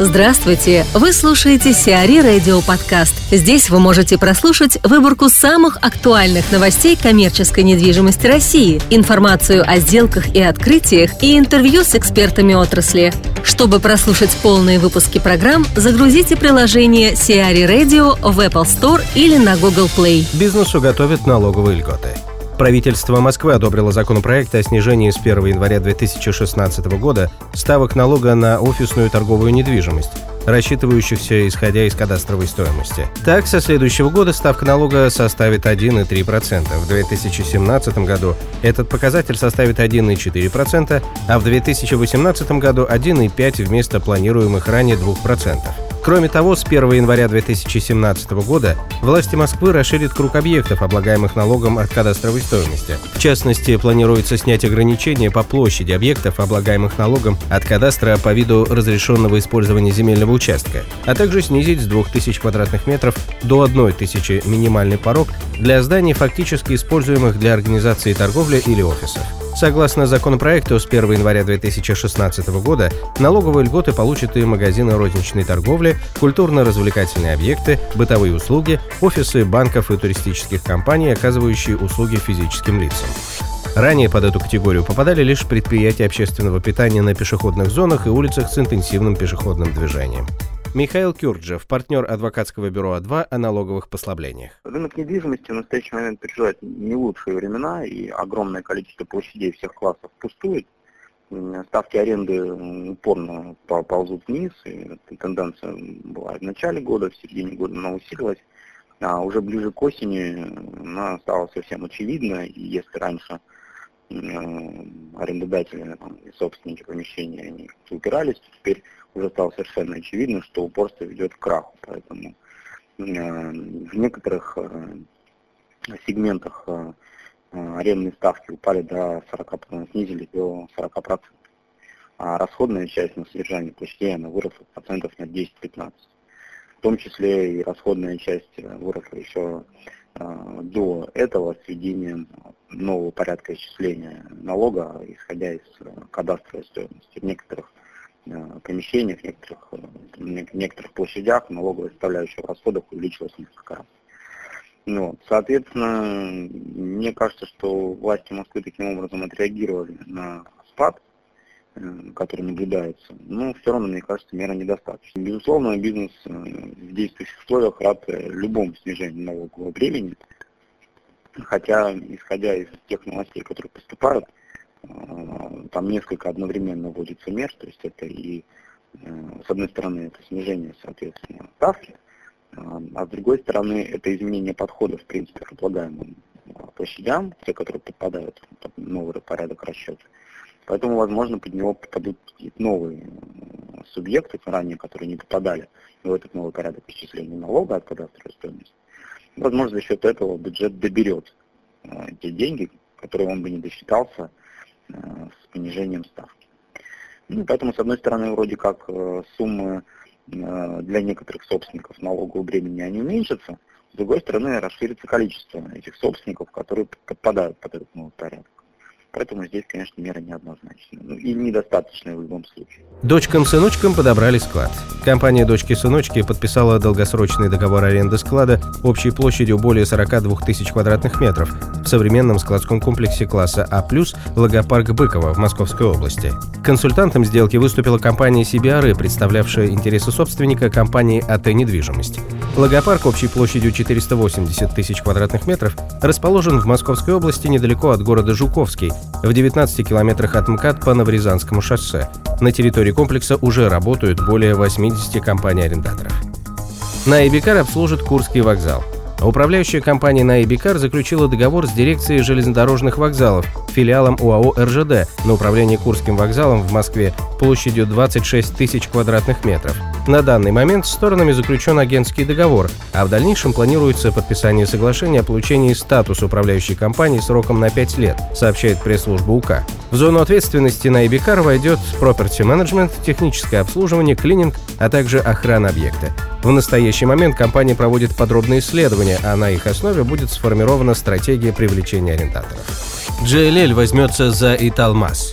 Здравствуйте! Вы слушаете Сиари Радио Подкаст. Здесь вы можете прослушать выборку самых актуальных новостей коммерческой недвижимости России, информацию о сделках и открытиях и интервью с экспертами отрасли. Чтобы прослушать полные выпуски программ, загрузите приложение Сиари Radio в Apple Store или на Google Play. Бизнесу готовят налоговые льготы. Правительство Москвы одобрило законопроект о снижении с 1 января 2016 года ставок налога на офисную торговую недвижимость рассчитывающихся исходя из кадастровой стоимости. Так, со следующего года ставка налога составит 1,3%. В 2017 году этот показатель составит 1,4%, а в 2018 году 1,5% вместо планируемых ранее 2%. Кроме того, с 1 января 2017 года власти Москвы расширят круг объектов, облагаемых налогом от кадастровой стоимости. В частности, планируется снять ограничения по площади объектов, облагаемых налогом от кадастра по виду разрешенного использования земельного участка, а также снизить с 2000 квадратных метров до 1000 минимальный порог для зданий, фактически используемых для организации торговли или офисов. Согласно законопроекту, с 1 января 2016 года налоговые льготы получат и магазины розничной торговли, культурно-развлекательные объекты, бытовые услуги, офисы банков и туристических компаний, оказывающие услуги физическим лицам. Ранее под эту категорию попадали лишь предприятия общественного питания на пешеходных зонах и улицах с интенсивным пешеходным движением. Михаил Кюрджев, партнер адвокатского бюро А2 о налоговых послаблениях. Рынок недвижимости в настоящий момент переживает не лучшие времена, и огромное количество площадей всех классов пустует. Ставки аренды упорно ползут вниз, и тенденция была в начале года, в середине года она усилилась. А уже ближе к осени она стала совсем очевидна, и если раньше арендодатели там, и собственники помещения они упирались, то теперь уже стало совершенно очевидно, что упорство ведет к краху. Поэтому э, в некоторых э, сегментах э, арендные ставки упали до 40%, снизились до 40%. А расходная часть на содержание площадей она выросла процентов на 10-15. В том числе и расходная часть выросла еще до этого с введением нового порядка исчисления налога, исходя из кадастровой стоимости. В некоторых Э, помещениях, в некоторых, э, в некоторых площадях налоговая составляющая в расходах увеличилась несколько раз. Ну, вот. Соответственно, мне кажется, что власти Москвы таким образом отреагировали на спад, э, который наблюдается, но все равно, мне кажется, мера недостаточна. Безусловно, бизнес в действующих условиях рад любому снижению налогового времени, хотя, исходя из тех новостей, которые поступают, там несколько одновременно вводится мер, то есть это и, э, с одной стороны, это снижение, соответственно, ставки, а с другой стороны, это изменение подхода, в принципе, к облагаемым э, площадям, те, которые подпадают в новый порядок расчета. Поэтому, возможно, под него попадут новые э, субъекты, ранее которые не попадали в этот новый порядок исчисления налога от кадастровой стоимости. Возможно, за счет этого бюджет доберет те деньги, которые он бы не досчитался Э, с понижением ставки. Ну, поэтому, с одной стороны, вроде как э, суммы э, для некоторых собственников налогового бремени они уменьшатся, с другой стороны, расширится количество этих собственников, которые подпадают под этот новый порядок. Поэтому здесь, конечно, мера неоднозначная. Ну, и недостаточная в любом случае. Дочкам-сыночкам подобрали склад. Компания «Дочки-сыночки» подписала долгосрочный договор аренды склада общей площадью более 42 тысяч квадратных метров в современном складском комплексе класса А+, Логопарк Быкова в Московской области. Консультантом сделки выступила компания CBR, представлявшая интересы собственника компании АТ «Недвижимость». Логопарк общей площадью 480 тысяч квадратных метров расположен в Московской области недалеко от города Жуковский, в 19 километрах от МКАД по Новорязанскому шоссе. На территории комплекса уже работают более 80 компаний-арендаторов. На Эбикар обслужит Курский вокзал. Управляющая компания «Наибикар» заключила договор с дирекцией железнодорожных вокзалов, филиалом УАО «РЖД» на управление Курским вокзалом в Москве площадью 26 тысяч квадратных метров. На данный момент с сторонами заключен агентский договор, а в дальнейшем планируется подписание соглашения о получении статуса управляющей компании сроком на 5 лет, сообщает пресс-служба УК. В зону ответственности на Ибикар войдет property management, техническое обслуживание, клининг, а также охрана объекта. В настоящий момент компания проводит подробные исследования, а на их основе будет сформирована стратегия привлечения арендаторов. JLL возьмется за Италмас.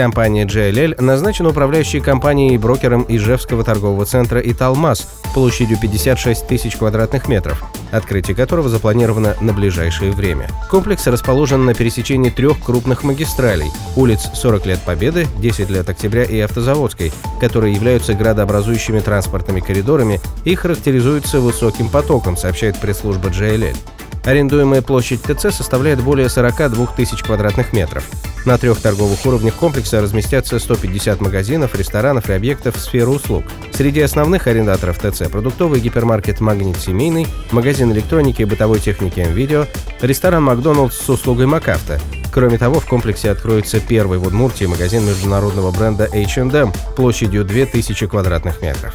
Компания JLL назначена управляющей компанией и брокером Ижевского торгового центра «Италмас» площадью 56 тысяч квадратных метров, открытие которого запланировано на ближайшее время. Комплекс расположен на пересечении трех крупных магистралей – улиц 40 лет Победы, 10 лет Октября и Автозаводской, которые являются градообразующими транспортными коридорами и характеризуются высоким потоком, сообщает пресс-служба JLL. Арендуемая площадь ТЦ составляет более 42 тысяч квадратных метров. На трех торговых уровнях комплекса разместятся 150 магазинов, ресторанов и объектов сферы услуг. Среди основных арендаторов ТЦ – продуктовый гипермаркет «Магнит Семейный», магазин электроники и бытовой техники «МВидео», ресторан «Макдоналдс» с услугой «Макафта». Кроме того, в комплексе откроется первый в Удмуртии магазин международного бренда H&M площадью 2000 квадратных метров.